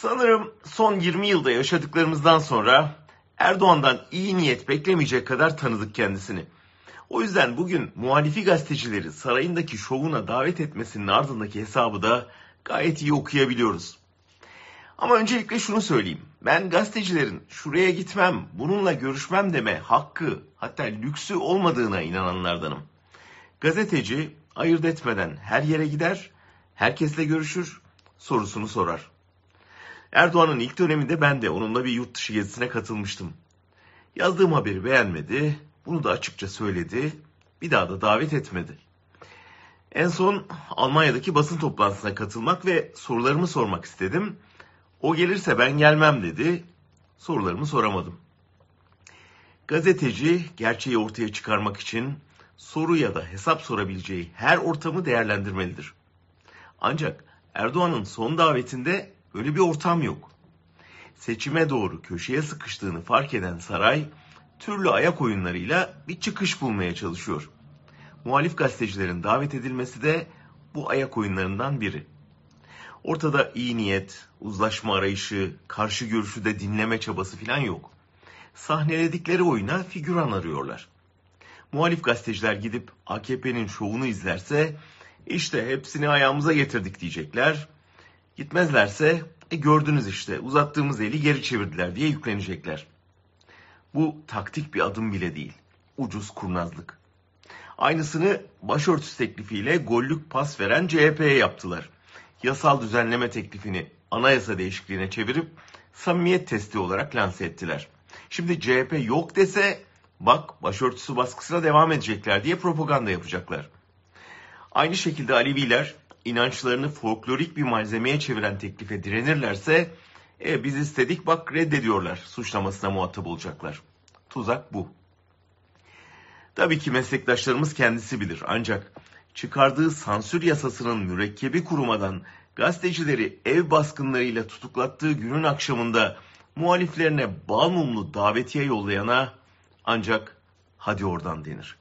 Sanırım son 20 yılda yaşadıklarımızdan sonra Erdoğan'dan iyi niyet beklemeyecek kadar tanıdık kendisini. O yüzden bugün muhalifi gazetecileri sarayındaki şovuna davet etmesinin ardındaki hesabı da gayet iyi okuyabiliyoruz. Ama öncelikle şunu söyleyeyim. Ben gazetecilerin şuraya gitmem, bununla görüşmem deme hakkı hatta lüksü olmadığına inananlardanım. Gazeteci ayırt etmeden her yere gider, herkesle görüşür, sorusunu sorar. Erdoğan'ın ilk döneminde ben de onunla bir yurt dışı gezisine katılmıştım. Yazdığım haberi beğenmedi, bunu da açıkça söyledi, bir daha da davet etmedi. En son Almanya'daki basın toplantısına katılmak ve sorularımı sormak istedim. O gelirse ben gelmem dedi, sorularımı soramadım. Gazeteci gerçeği ortaya çıkarmak için soru ya da hesap sorabileceği her ortamı değerlendirmelidir. Ancak Erdoğan'ın son davetinde Öyle bir ortam yok. Seçime doğru köşeye sıkıştığını fark eden saray, türlü ayak oyunlarıyla bir çıkış bulmaya çalışıyor. Muhalif gazetecilerin davet edilmesi de bu ayak oyunlarından biri. Ortada iyi niyet, uzlaşma arayışı, karşı görüşü de dinleme çabası falan yok. Sahneledikleri oyuna figüran arıyorlar. Muhalif gazeteciler gidip AKP'nin şovunu izlerse işte hepsini ayağımıza getirdik diyecekler. Gitmezlerse e gördünüz işte uzattığımız eli geri çevirdiler diye yüklenecekler. Bu taktik bir adım bile değil. Ucuz kurnazlık. Aynısını başörtüsü teklifiyle gollük pas veren CHP'ye yaptılar. Yasal düzenleme teklifini anayasa değişikliğine çevirip samimiyet testi olarak lanse ettiler. Şimdi CHP yok dese bak başörtüsü baskısına devam edecekler diye propaganda yapacaklar. Aynı şekilde Aleviler inançlarını folklorik bir malzemeye çeviren teklife direnirlerse e, biz istedik bak reddediyorlar suçlamasına muhatap olacaklar. Tuzak bu. Tabii ki meslektaşlarımız kendisi bilir ancak çıkardığı sansür yasasının mürekkebi kurumadan gazetecileri ev baskınlarıyla tutuklattığı günün akşamında muhaliflerine bal mumlu davetiye yollayana ancak hadi oradan denir.